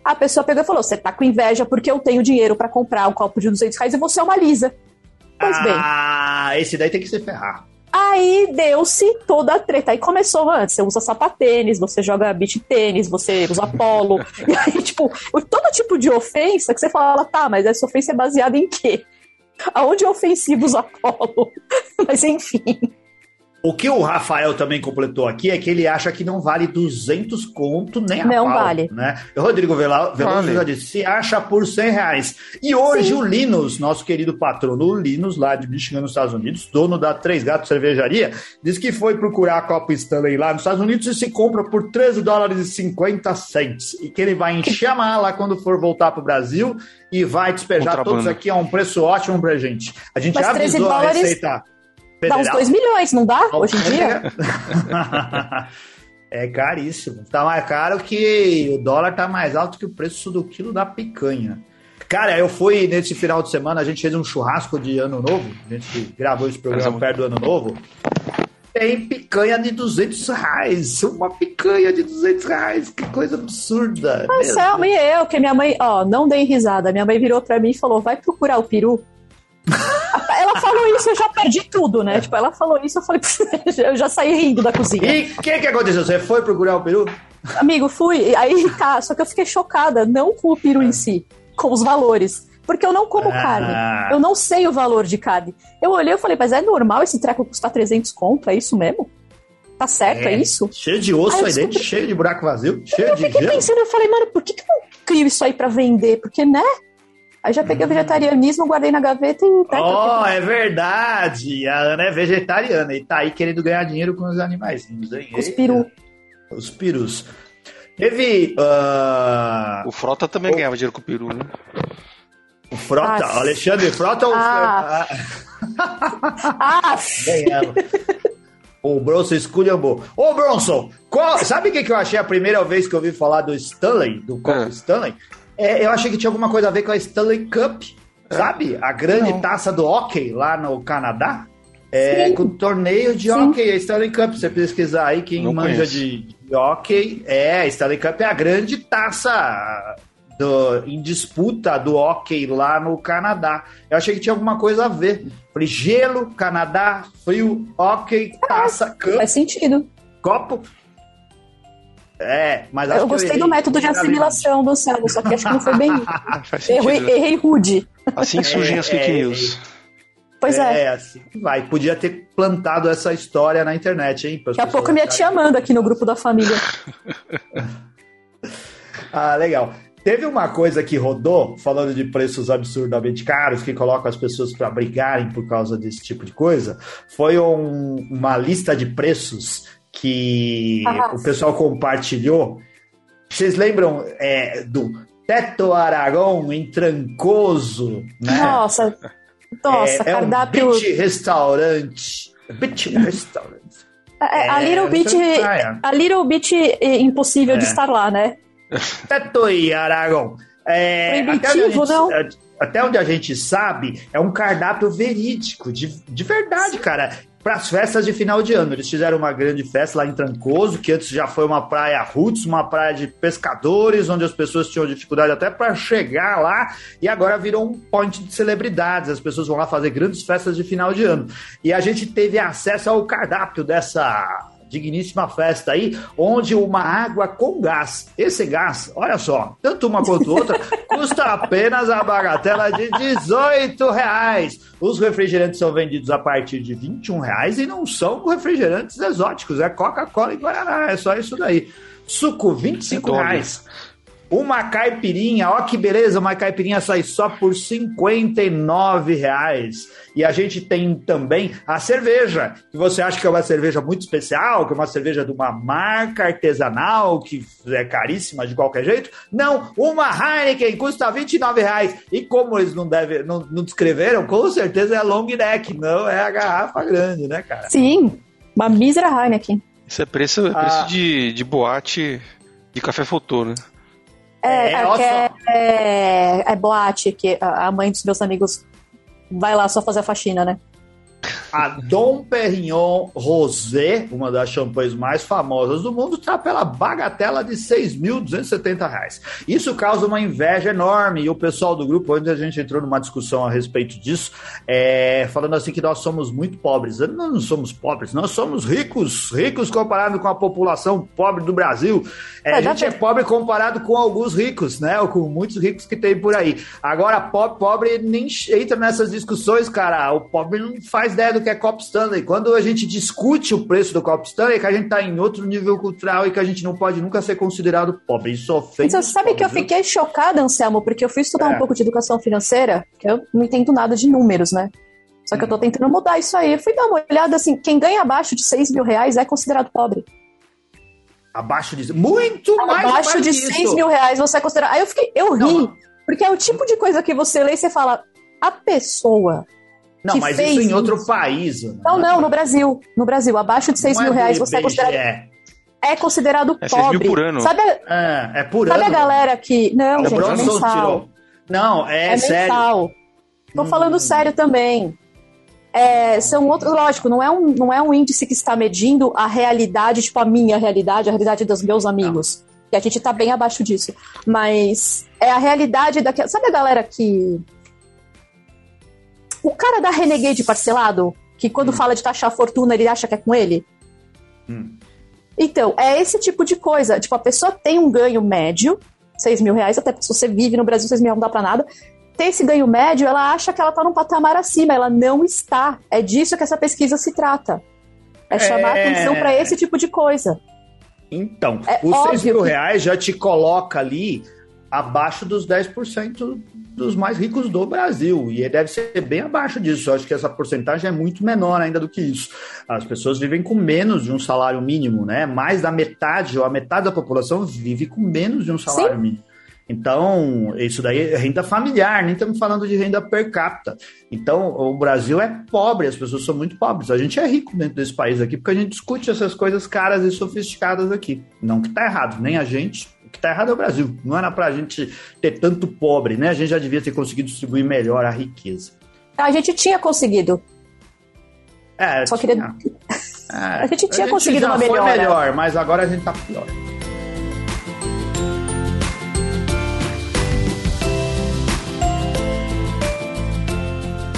A pessoa pegou e falou: Você tá com inveja porque eu tenho dinheiro para comprar um copo de 200 reais e você é uma lisa. Pois
ah,
bem.
Ah, esse daí tem que se ferrar.
Aí deu-se toda a treta. Aí começou antes. Você usa sapatênis, você joga beach tênis, você usa polo. e aí, tipo, todo tipo de ofensa que você fala, tá, mas essa ofensa é baseada em quê? Aonde é ofensivo Apolo? Mas enfim.
O que o Rafael também completou aqui é que ele acha que não vale 200 conto nem a
Não
pau,
vale.
Né? O Rodrigo Veloso vale. já disse, se acha por 100 reais. E hoje Sim. o Linus, nosso querido patrono, o Linus, lá de Michigan, nos Estados Unidos, dono da Três Gatos Cervejaria, disse que foi procurar a Copa Stanley lá nos Estados Unidos e se compra por 13 dólares e 50 cents. E que ele vai encher a mala quando for voltar para o Brasil e vai despejar todos aqui a um preço ótimo pra gente. A gente
Mas avisou dólares... a receita Federal. Dá uns 2 milhões, não dá? Hoje em dia?
é caríssimo. Tá mais caro que o dólar tá mais alto que o preço do quilo da picanha. Cara, eu fui nesse final de semana, a gente fez um churrasco de ano novo. A gente gravou esse programa perto do ano novo. Tem picanha de 200 reais. Uma picanha de 200 reais. Que coisa absurda.
Anselmo, e eu, que minha mãe, ó, não dei risada. Minha mãe virou pra mim e falou: vai procurar o peru. Falou isso, eu já perdi tudo, né? Tipo, ela falou isso, eu falei, eu já saí rindo da cozinha.
E o que, que aconteceu? Você foi procurar o peru?
Amigo, fui. Aí tá, só que eu fiquei chocada, não com o peru em si, com os valores. Porque eu não como ah. carne. Eu não sei o valor de carne. Eu olhei e falei, mas é normal esse treco custar 300 conto? É isso mesmo? Tá certo, é, é isso?
Cheio de osso aí, aí dentro, cheio de buraco vazio, cheio eu de. Eu fiquei
gelo. pensando, eu falei, mano, por que, que eu não crio isso aí pra vender? Porque, né? Aí já peguei o vegetarianismo, guardei na gaveta e.
Tá oh, é verdade! A Ana é vegetariana e tá aí querendo ganhar dinheiro com os animais.
Os peru.
Os perus. Teve. Uh...
O Frota também o... ganhava dinheiro com o peru, né?
O Frota, ah, Alexandre Frota ou. Ah. ah. Ganhava. O Bronson esculhambou. Ô, Bronson, qual... sabe o que, que eu achei a primeira vez que eu ouvi falar do Stanley, do copo é. Stanley? É, eu achei que tinha alguma coisa a ver com a Stanley Cup, é. sabe? A grande Não. taça do hockey lá no Canadá. É, Sim. com torneio de Sim. hockey, a Stanley Cup. Você pesquisar aí, quem Não manja de, de, hockey, é, a Stanley Cup é a grande taça do, em disputa do hockey lá no Canadá. Eu achei que tinha alguma coisa a ver. Falei, gelo, Canadá, frio, hockey, taça, campo.
Faz sentido.
Copo. É, mas
Eu gostei
eu
do método de assimilação do Céu, só que acho que não foi bem. Errei, errei rude.
Assim surgem
É,
as fake
é,
news.
Pois é.
É, assim que vai. Podia ter plantado essa história na internet, hein?
Daqui a pouco minha tia manda aqui no grupo da família.
Ah, legal. Teve uma coisa que rodou, falando de preços absurdamente caros, que coloca as pessoas para brigarem por causa desse tipo de coisa, foi um- uma lista de preços que o pessoal compartilhou. Vocês lembram é, do Teto Aragão em Trancoso? Né?
Nossa, nossa,
é, é um
cardápio.
beach restaurante. Beach restaurant.
É, a
é,
Little Bit.
Santa Praia.
A Little Bit é, impossível de
É.
estar lá, né?
Teto e Aragão. É, até, a
Proibitivo,
gente,
não?
até onde a gente sabe, é um cardápio verídico, de, de verdade, cara. Para as festas de final de ano. Eles fizeram uma grande festa lá em Trancoso, que antes já foi uma praia roots, uma praia de pescadores, onde as pessoas tinham dificuldade até para chegar lá, e agora virou um point de celebridades. As pessoas vão lá fazer grandes festas de final de ano. E a gente teve acesso ao cardápio dessa digníssima festa aí, onde uma água com gás, esse gás, olha só, tanto uma quanto outra, custa apenas a bagatela de 18 reais. Os refrigerantes são vendidos a partir de 21 reais e não são refrigerantes exóticos, é Coca-Cola e Guaraná, é só isso daí. Suco, 25
É dólar.
reais. Uma caipirinha, ó que beleza, uma caipirinha sai só por 59 reais. E a gente tem também a cerveja, que você acha que é uma cerveja muito especial, que é uma cerveja de uma marca artesanal, que é caríssima de qualquer jeito. Não, uma Heineken custa 29 reais. E como eles não, devem, não, não descreveram, com certeza é long neck, não é a garrafa grande, né, cara?
Sim, uma mísera Heineken.
Isso é preço, é preço
Ah.
de, de boate de café fotô, né?
É,
É,
é, é, é, é boate, que a a mãe dos meus amigos vai lá só fazer a faxina, né?
A Dom Perignon Rosé, uma das champanhes mais famosas do mundo, está pela bagatela de 6.270 reais. Isso causa uma inveja enorme. E o pessoal do grupo, onde a gente entrou numa discussão a respeito disso, é, falando assim que nós somos muito pobres. Nós não somos pobres, nós somos ricos, ricos comparado com a população pobre do Brasil. É,
É,
a gente é pobre comparado com alguns ricos, né? Ou com muitos ricos que tem por aí. Agora, pobre, pobre nem entra nessas discussões, cara. O pobre não faz ideia do que é Cop Stanley. Quando a gente discute o preço do Cop Stanley, é que a gente tá em outro nível cultural e que a gente não pode nunca ser considerado pobre. Isso ofende.
Mas você sabe que eu
viu?
fiquei chocada, Anselmo, porque eu fui estudar
É.
um pouco de educação financeira, que eu não entendo nada de números, né? Só que eu tô tentando mudar isso aí. Eu fui dar uma olhada assim, quem ganha abaixo de 6 mil reais é considerado pobre.
Abaixo de. Muito mais
abaixo
mais
de
disso.
6 mil reais você é considerado. Aí eu fiquei, eu ri,
Não.
porque é o tipo de coisa que você lê e você fala, a pessoa.
Não, mas
fez
isso em outro
isso.
país.
Não, não, no Brasil. No Brasil, abaixo de 6
Não
mil
é do
reais você é considerado,
IBGE.
é considerado
É 6 mil
pobre.
por ano.
Sabe, a-
É, é por
sabe a
ano.
galera que. Não,
O
gente, é mensal.
tirou. Não, é,
É,
sério.
mensal. Tô
Hum.
falando sério também. É, são outros, lógico, não é, um, não é um índice que está medindo a realidade, tipo a minha realidade, a realidade dos meus amigos. Que a gente tá bem abaixo disso. Mas é a realidade daquela. Sabe a galera que. O cara da Renegade parcelado, que quando fala de taxar a fortuna, ele acha que é com ele?
Hum.
Então, é esse tipo de coisa. Tipo, a pessoa tem um ganho médio, 6 mil reais, até se você vive no Brasil, 6 mil não dá pra nada. Tem esse ganho médio, ela acha que ela tá num patamar acima, ela não está. É disso que essa pesquisa se trata. É chamar
É.
atenção pra esse tipo de coisa.
Então,
É
os 6
óbvio
mil
que-
reais já te coloca ali abaixo dos 10% dos mais ricos do Brasil. E deve ser bem abaixo disso. Eu acho que essa porcentagem é muito menor ainda do que isso. As pessoas vivem com menos de um salário mínimo, né? Mais da metade, ou a metade da população vive com menos de um salário
Sim.
mínimo. Então, isso daí é renda familiar, nem estamos falando de renda per capita. Então, o Brasil é pobre, as pessoas são muito pobres. A gente é rico dentro desse país aqui, porque a gente discute essas coisas caras e sofisticadas aqui. Não que tá errado, nem a gente que está errado é o Brasil. Não era para a gente ter tanto pobre, né? A gente já devia ter conseguido distribuir melhor a riqueza.
A gente tinha conseguido.
É,
Só queria...
É,
a gente tinha a
gente
conseguido
uma
melhor.
melhor, mas agora a gente está pior.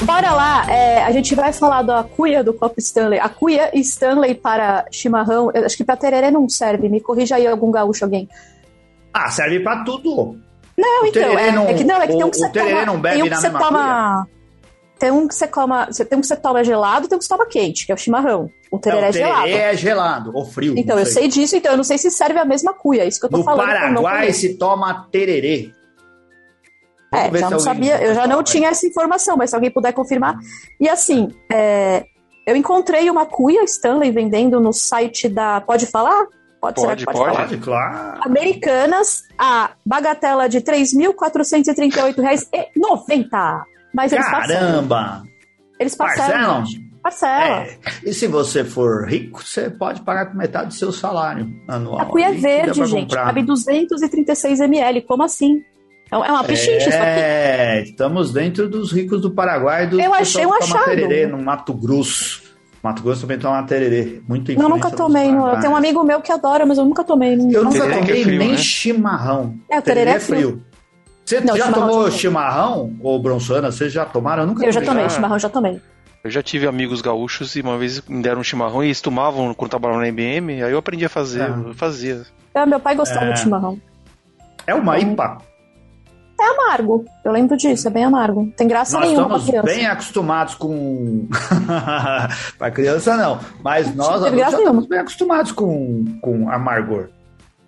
Bora lá, é, a gente vai falar da cuia do Cop Stanley. A cuia Stanley para chimarrão, acho que para tereré não serve, me corrija aí algum gaúcho, alguém.
Ah, serve pra tudo.
Não,
O
então, é,
não-
é que não, é que tem um
o-
que você
o
toma,
não bebe
tem um que você toma, tem um que você toma, tem um que você toma gelado, tem um que você toma quente, que é o chimarrão. O tereré é
o tererê
gelado.
é gelado, ou frio.
Então, eu sei disso, então eu não sei se serve a mesma cuia, é isso que eu tô
No
falando. não
Paraguai se toma tererê.
É, já não sabia, eu já não
vai.
tinha essa informação, mas se alguém puder confirmar. E assim, é, eu encontrei uma cuia Stanley vendendo no site da. Pode falar? Pode,
Pode,
pode,
pode.
Pode, claro.
Americanas, a bagatela de R$ 3.438,90. Mas eles parcelam.
Caramba!
Eles parcelam.
Parcelam?
Parcela.
É. E se você for rico, você pode pagar com metade do seu salário anual.
A cuia é verde, gente.
comprar.
Cabe 236 ml. Como assim? É é uma pichincha.
É, estamos dentro dos ricos do Paraguai do
Eu achei um achado.
tererê no Mato Grosso. Mato Grosso também toma tererê. Muito
Eu nunca tomei. Não. Eu tenho um amigo meu que adora, mas eu nunca tomei. Não-
Eu
não
nunca.
Tererê é
tomei
frio,
nem
né?
chimarrão.
É, o tereré é frio.
Você
Não,
já
chimarrão
tomou chimarrão, ou bronçana? Vocês já tomaram? Eu nunca
Eu já
tomei.
chimarrão já tomei.
Eu já tive amigos gaúchos e uma vez me deram um chimarrão e eles tomavam quando trabalhavam na IBM, aí eu aprendi a fazer,
É.
eu fazia.
É, meu pai gostava
É.
de chimarrão.
É uma IPA.
É amargo. Eu lembro disso, é bem amargo. Tem graça
Nós
nenhuma pra
estamos
criança.
bem acostumados com. para criança, não. Mas nós
nenhuma.
estamos bem acostumados com, com amargor.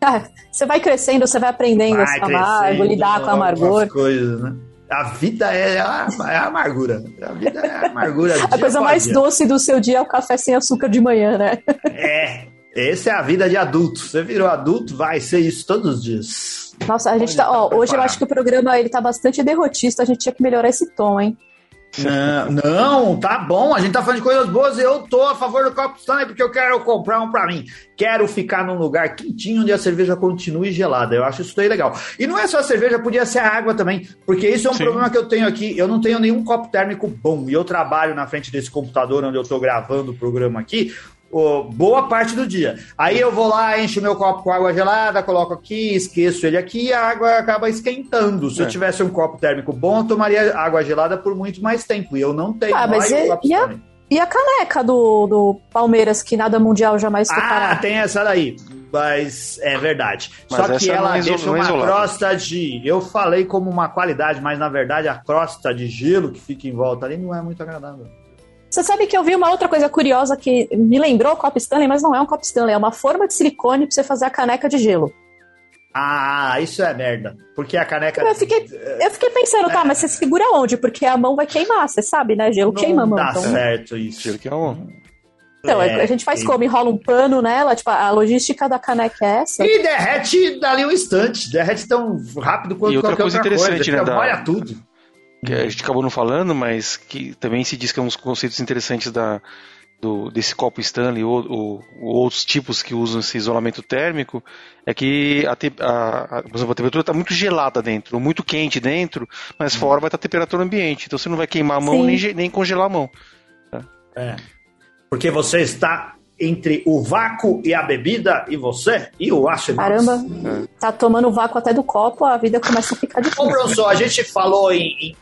Ah, você vai crescendo, você vai aprendendo
Vai
esse amargo, lidar com a amargor.
coisas, né? A vida é a, é a amargura. A vida é a amargura.
A coisa mais doce do seu dia é o café sem açúcar de manhã, né?
É. Essa é a vida de adulto. Você virou adulto, vai ser isso todos os dias.
Nossa, a gente
Olha,
tá.
tá
Ó, hoje eu acho que o programa ele tá bastante derrotista, a gente tinha que melhorar esse tom, hein?
Não, não, tá bom. A gente tá falando de coisas boas e eu tô a favor do copo Stanley porque eu quero comprar um pra mim. Quero ficar num lugar quentinho onde a cerveja continue gelada. Eu acho isso daí legal. E não é só a cerveja, podia ser a água também, porque isso é um
Sim.
problema que eu tenho aqui. Eu não tenho nenhum copo térmico bom e eu trabalho na frente desse computador onde eu tô gravando o programa aqui. Boa parte do dia. Aí eu vou lá, encho meu copo com água gelada, coloco aqui, esqueço ele aqui e a água acaba esquentando. Se eu
É.
tivesse um copo térmico bom, eu tomaria água gelada por muito mais tempo. E eu não tenho.
Ah, mas e- e a-. E a caneca do, do Palmeiras, que nada mundial jamais
Ah,
tocará.
tem essa daí. Mas é verdade.
Mas
Só que ela
é
deixa uma
isolada.
crosta de. Eu falei como uma qualidade, mas na verdade a crosta de gelo que fica em volta ali não é muito agradável.
Você sabe que eu vi uma outra coisa curiosa que me lembrou o copo Stanley, mas não é um copo Stanley, é uma forma de silicone pra você fazer a caneca de gelo.
Ah, isso é merda. Porque a caneca.
Eu fiquei, eu fiquei pensando, tá, mas você segura onde? Porque a mão vai queimar, você sabe, né? Gelo
não
queima a mão.
dá
Então,
certo isso.
Tiro que é um.
então
É,
a gente faz
queima.
como? Enrola um pano nela? Tipo, a logística da caneca é essa?
E derrete dali um instante. Derrete tão rápido quanto
E outra
qualquer
coisa
outra coisa.
interessante, né,
Fica-
da-
Molha tudo.
Que a gente acabou não falando, mas que também se diz que é uns conceitos interessantes da, do, desse copo Stanley ou, ou- ou outros tipos que usam esse isolamento térmico, é que a, te- a, a, por exemplo, a temperatura está muito gelada dentro, ou muito quente dentro, mas fora vai estar a temperatura ambiente. Então você não vai queimar a mão
Sim.
nem, nem congelar a mão.
É. Porque você está entre o vácuo e a bebida, e você e o aço inox.
Caramba, tá tomando vácuo até do copo, a vida começa a ficar
Ô,
difícil.
Bronson, a gente falou em, em-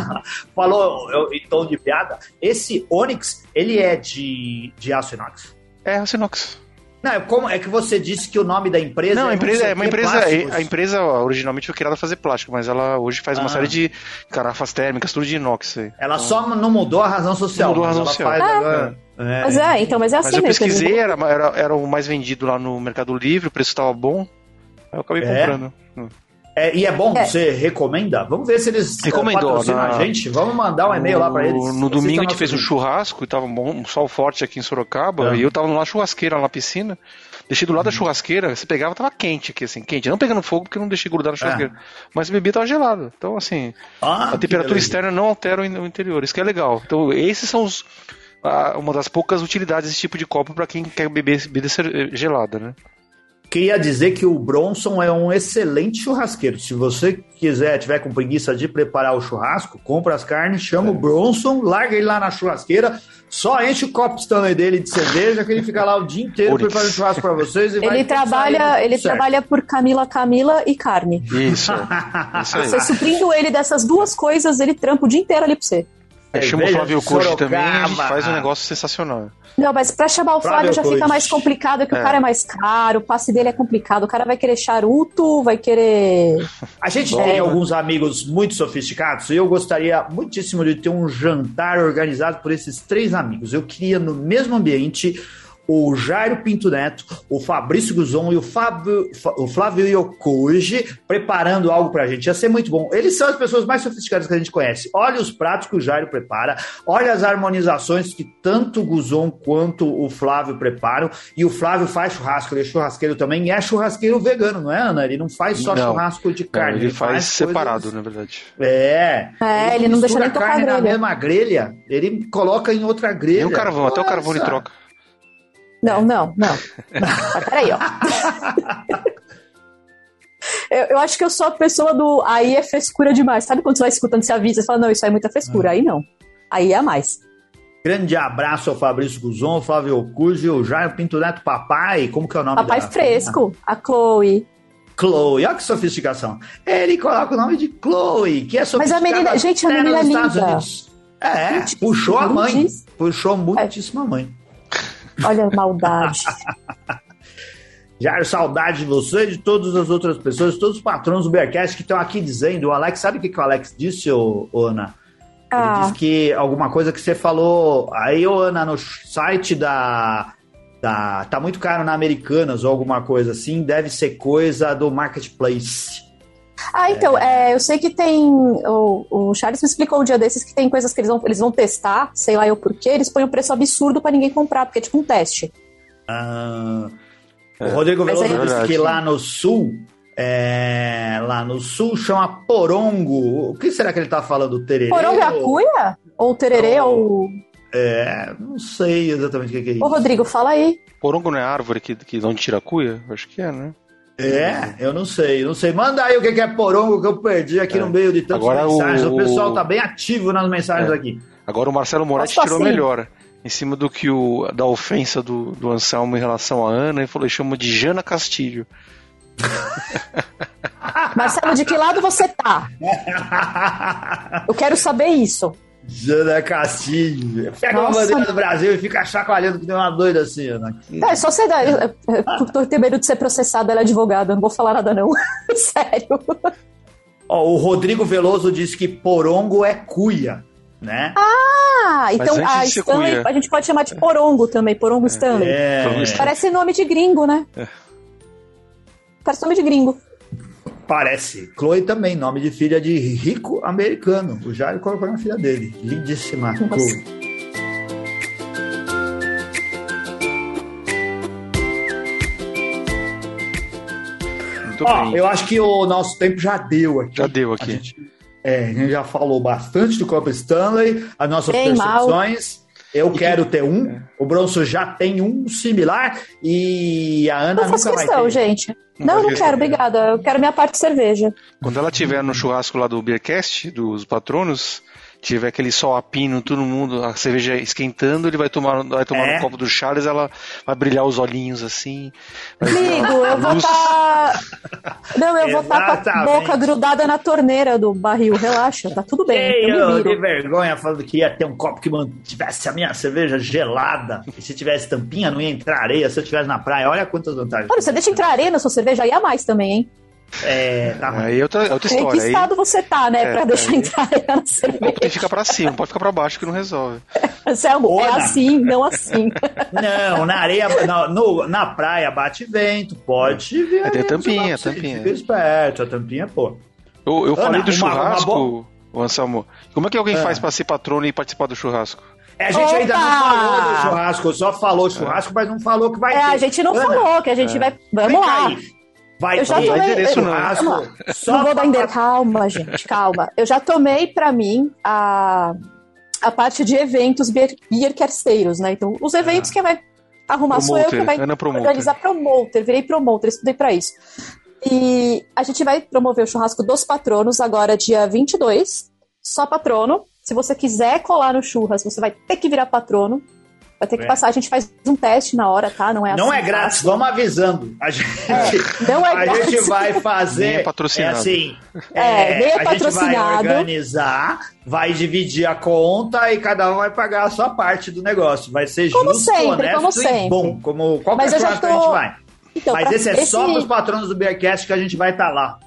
falou em tom de piada. Esse Onix, ele é de, de aço inox?
É a Sinox.
Não, é como é que você disse que o nome da empresa
Não, a
é
empresa é uma empresa.
plásticos?
A empresa originalmente foi criada para fazer plástico, mas ela hoje faz uma
Ah.
série de garrafas térmicas, tudo de inox. aí.
Ela só não mudou a razão social.
Não mudou a
mas
razão social.
faz
Ah.
agora- é.
Mas é, então, mas é
Mas
assim
eu
mesmo.
pesquisei, era, era, era o mais vendido lá no Mercado Livre, o preço estava bom. Aí eu acabei
É?
comprando.
É, e é bom,
É.
você recomenda? Vamos ver se eles eh,
Recomendou,
patrocinam
na-
a gente. Vamos mandar um e-mail lá pra eles.
No, no
Assista
domingo a gente fez um churrasco e tava bom, um sol forte aqui em Sorocaba.
É.
E eu tava na churrasqueira, lá na piscina. Deixei do lado
Uhum.
da churrasqueira, você pegava, tava quente aqui, assim, quente. Não pegando fogo porque eu não deixei grudar na
É.
churrasqueira. Mas a bebida tava gelada. Então, assim,
Ah,
a temperatura externa não altera o in- o interior. Isso que é legal. Então, esses são os. a- uma das poucas utilidades desse tipo de copo para quem quer beber bebida cer- gelada, né?
Queria dizer que o Bronson é um excelente churrasqueiro. Se você quiser, tiver com preguiça de preparar o churrasco, compra as carnes, chama
É.
o Bronson, larga ele lá na churrasqueira, só enche o copo Stanley dele de cerveja, que ele fica lá o dia inteiro
Onix.
preparando churrasco pra vocês. E vai
Ele trabalha, ele
certo.
trabalha por Camila Camila e carne.
Isso. é. Isso aí.
Você suprindo ele dessas duas coisas, ele trampa o dia inteiro ali pra você.
É, chama o Flávio Coach também, a gente faz um negócio sensacional.
Não, mas pra chamar o Flávio, Flávio já fica mais complicado, que é. o cara é mais caro, o passe dele é complicado, o cara vai querer charuto, vai querer...
A gente é. tem alguns amigos muito sofisticados e eu gostaria muitíssimo de ter um jantar organizado por esses três amigos. Eu queria, no mesmo ambiente, o Jairo Pinto Neto, o Fabrício Guzon e o, Fábio, o Flávio Yokoji preparando algo pra gente. Ia ser muito bom. Eles são as pessoas mais sofisticadas que a gente conhece. Olha os pratos que o Jairo prepara, olha as harmonizações que tanto o Guzon quanto o Flávio preparam. E o Flávio faz churrasco, ele é churrasqueiro também, e é churrasqueiro vegano, não é, Ana? Ele não faz só não, churrasco de carne.
Não, ele, ele, faz, faz separado, coisas... na verdade.
É.
É, ele, ele não deixa nem tocar
carne na mesma grelha, ele coloca em outra grelha. E
o carvão, Nossa. até o carvão ele troca.
Não, não, não. não. peraí, ó. eu, eu, acho que eu sou a pessoa do. Aí é frescura demais. Sabe quando você vai escutando, você avisa, você fala, não, isso aí é muita frescura. Aí não. Aí é a mais.
Grande abraço ao Fabrício Guzon, Flávio Ocuzzi, o Jair Pinto Neto Papai. Como que é o nome
Papai Fresco, a Chloe.
Chloe, olha que sofisticação. Ele coloca o nome de Chloe, que é sofisticada.
Mas a menina, gente, a menina é linda.
É, puxou a mãe. Puxou muitíssimo a mãe.
Olha a maldade.
Jair, saudade de você e de todas as outras pessoas, todos os patrões do Bearcast que estão aqui dizendo. O Alex, sabe o que, que o Alex disse, ô, Ana? Ele ah. disse que alguma coisa que você falou aí, ô, Ana, no site da, da. Tá muito caro na Americanas ou alguma coisa assim, deve ser coisa do Marketplace.
Ah, então, é, eu sei que tem. O, o Charles me explicou um dia desses que tem coisas que eles vão, eles vão testar, sei lá eu porquê, eles põem um preço absurdo para ninguém comprar, porque é tipo um teste.
Ah, o Rodrigo Veloso é disse que lá no sul, é, lá no sul chama porongo. O que será que ele tá falando? Tererê?
Porongo é a cuia? Ou tererê ou...
É, não sei exatamente o que é isso.
Ô, Rodrigo, fala aí.
Porongo não é árvore que, que não tira a cuia? Acho que é, né?
É, eu não sei, não sei. Manda aí o que é porongo que eu perdi aqui é. no meio de tantas Agora mensagens. O, o pessoal tá bem ativo nas mensagens é. aqui.
Agora o Marcelo Moretti tirou assim. melhor. Em cima do que o da ofensa do, do Anselmo em relação a Ana, ele falou, ele chama de Jana Castilho.
Marcelo, de que lado você tá? Eu quero saber isso.
Jana Castilho. Pega Nossa. uma bandeira do Brasil e fica chacoalhando que tem uma doida assim, Ana.
É, só você dá. Eu, eu, ter medo de ser processada, ela é advogada, não vou falar nada, não. Sério.
Ó, o Rodrigo Veloso disse que porongo é cuia, né?
Ah, então a Stanley, a gente pode chamar de porongo também, porongo Stanley. É. Parece nome de gringo, né? É. Parece nome de gringo.
Parece. Chloe também, nome de filha de rico americano. O Jair colocou na filha dele. Lindíssima. Chloe. Ó, eu acho que o nosso tempo já deu aqui.
Já deu aqui.
A gente, é, a gente já falou bastante do Copa Stanley, as nossas Bem percepções. Mal. Eu quero ter um, é. o Bronson já tem um similar e a Ana não nunca questão, vai ter.
gente. Não, não quero, obrigada. Eu quero minha parte de cerveja.
Quando ela tiver no churrasco lá do Beercast, dos patronos, tiver aquele sol a pino, todo mundo, a cerveja esquentando, ele vai tomar, vai tomar é. um copo do Charles, ela vai brilhar os olhinhos assim.
Amigo, eu vou estar. Tá... Não, eu vou estar tá com a boca grudada na torneira do barril, relaxa, tá tudo bem.
Ei, eu, eu de vergonha falando que ia ter um copo que tivesse a minha cerveja gelada. E se tivesse tampinha, não ia entrar areia. Se eu estivesse na praia, olha quantas vantagens.
Olha, você deixa entrar areia na sua cerveja, aí a mais também, hein?
É, tá
aí é outra, é outra história.
Em que estado aí... você tá, né? É, pra deixar aí... entrar na cerveja. O
copo tem que ficar pra cima, não pode ficar pra baixo que não resolve.
Selmo, é, é assim, não assim.
Não, na areia, na, no, na praia bate vento, pode vir.
É, tem tampinha, tampinha.
Fica esperto, a tampinha, pô.
Eu, eu Ana, falei do churrasco, uma, uma Anselmo. Como é que alguém é. faz pra ser patrono e participar do churrasco?
É, a gente Opa! ainda não falou do churrasco, só falou churrasco, mas não falou que vai
é, ter. A gente não Ana, falou, que a gente vai. Vamos lá. Aí.
Vai,
eu já tomei,
endereço
não. Só não vou dar endereço. Calma, gente, calma. Eu já tomei para mim a, a parte de eventos beercasteiros, né? Então, os eventos ah. que vai arrumar promoter, sou eu que vai Ana organizar promoter. Virei promoter, estudei para isso. E a gente vai promover o churrasco dos patronos agora, dia 22. Só patrono. Se você quiser colar no churras, você vai ter que virar patrono. Vai ter que
É.
passar, a gente faz um teste na hora, tá? Não é
Não
assim
é grátis,
fácil.
vamos avisando. A gente,
não é
a
grátis.
gente vai fazer.
Nem é patrocinado.
assim.
É, nem é
a gente vai
patrocinado.
organizar, vai dividir a conta e cada um vai pagar a sua parte do negócio. Vai ser
Como
justo,
sempre,
honesto
como
e
sempre.
bom, como qualquer
Mas eu já
churrasco que a
tô-
gente vai.
Então,
Mas esse é só para os patronos do Beercast que a gente vai estar lá.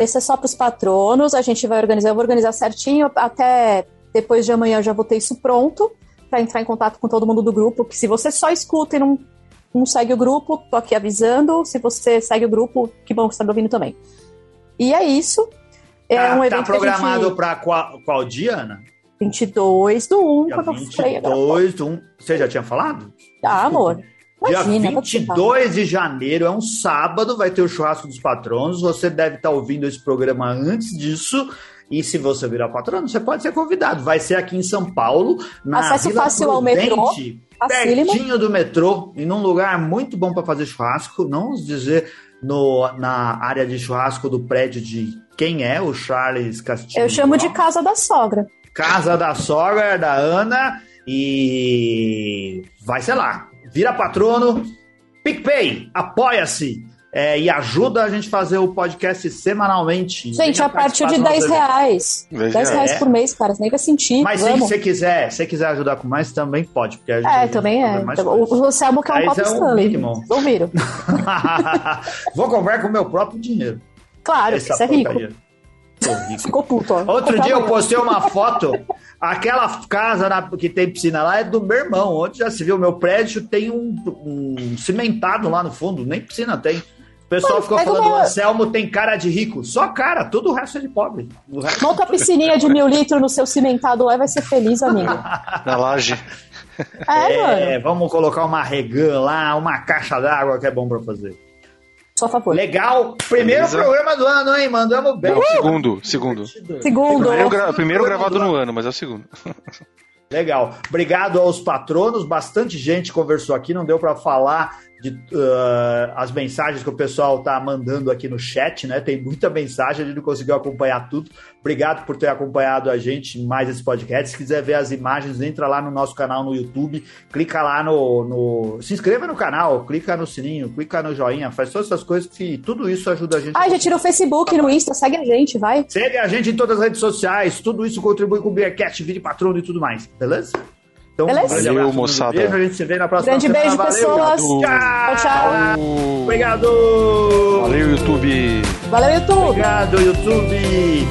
Esse é só para os patronos, a gente vai organizar, eu vou organizar certinho, até depois de amanhã eu já vou ter isso pronto para entrar em contato com todo mundo do grupo, que se você só escuta e não, não segue o grupo, tô aqui avisando, se você segue o grupo, que bom que você tá me ouvindo também. E é isso. É
tá,
um
tá
evento
programado
que a gente...
para qual, qual dia, Ana?
22 do 1,
Dia
quando eu falei agora.
22 do 1. Você já tinha falado?
Ah, amor. Imagina,
Dia
vou te falar.
22 de janeiro, é um sábado, vai ter o churrasco dos patronos. Você deve estar ouvindo esse programa antes disso. E se você virar patrono, você pode ser convidado. Vai ser aqui em São Paulo, na
Acesso
Vila
fácil ao metrô,
Prudente, pertinho do metrô, e num lugar muito bom para fazer churrasco. Não vamos dizer no, na área de churrasco do prédio de quem é o Charles Castilho.
Eu chamo de casa da sogra.
Casa da sogra da Ana e vai ser lá. Vira patrono, PicPay, apoia-se é, e ajuda a gente a fazer o podcast semanalmente.
Gente, a partir de
participar
10
do nosso evento.
reais.
10
10 reais
É.
por mês, cara. Você nem vai sentir.
Mas se
Vamos.
você quiser, se quiser ajudar com mais, também pode. Porque a gente, a
É, também é.
mais
Então, o, o Selmo quer um copo
é
Stanley. ouviram?
Vou comprar com o meu próprio dinheiro.
Claro,
Essa
você é rico.
porcaria. Tô rico.
Ficou puto, ó.
Outro
Comprar
dia eu postei uma foto. Aquela casa na- que tem piscina lá é do meu irmão. Onde já se viu? Meu prédio tem um, um cimentado lá no fundo, nem piscina tem. O pessoal
Mano,
ficou falando:
uma-
o Anselmo tem cara de rico. Só cara, todo o resto é de pobre. Resto-
Monta a piscininha de mil litros no seu cimentado lá e vai ser feliz, amigo.
Na laje.
É, mano.
É, vamos colocar uma regan lá, uma caixa d'água que é bom pra fazer.
Só a favor.
Legal. Primeiro
Beleza.
programa do ano, hein? Mandamos bem.
Não, segundo, segundo.
Segundo.
Primeiro, gra- primeiro gravado no ano, mas é o segundo.
Legal. Obrigado aos patronos. Bastante gente conversou aqui. Não deu para falar de uh, as mensagens que o pessoal tá mandando aqui no chat, né? Tem muita mensagem, a gente não conseguiu acompanhar tudo. Obrigado por ter acompanhado a gente mais esse podcast. Se quiser ver as imagens, entra lá no nosso canal no YouTube, clica lá no, no- se inscreva no canal, clica no sininho, clica no joinha, faz todas essas coisas que tudo isso ajuda a gente.
Ah, já tira o Facebook, no Insta, segue a gente, vai.
Segue a gente em todas as redes sociais, tudo isso contribui com o Beercat, vire patrono e tudo mais, beleza? Então,
Beleza.
um grande
Valeu,
abraço,
moçada.
beijo, a gente se vê na próxima
Grande
semana.
beijo,
Valeu,
pessoas.
Tchau,
Tchau, tchau.
Obrigado.
Valeu, YouTube.
Valeu, YouTube.
Obrigado, YouTube.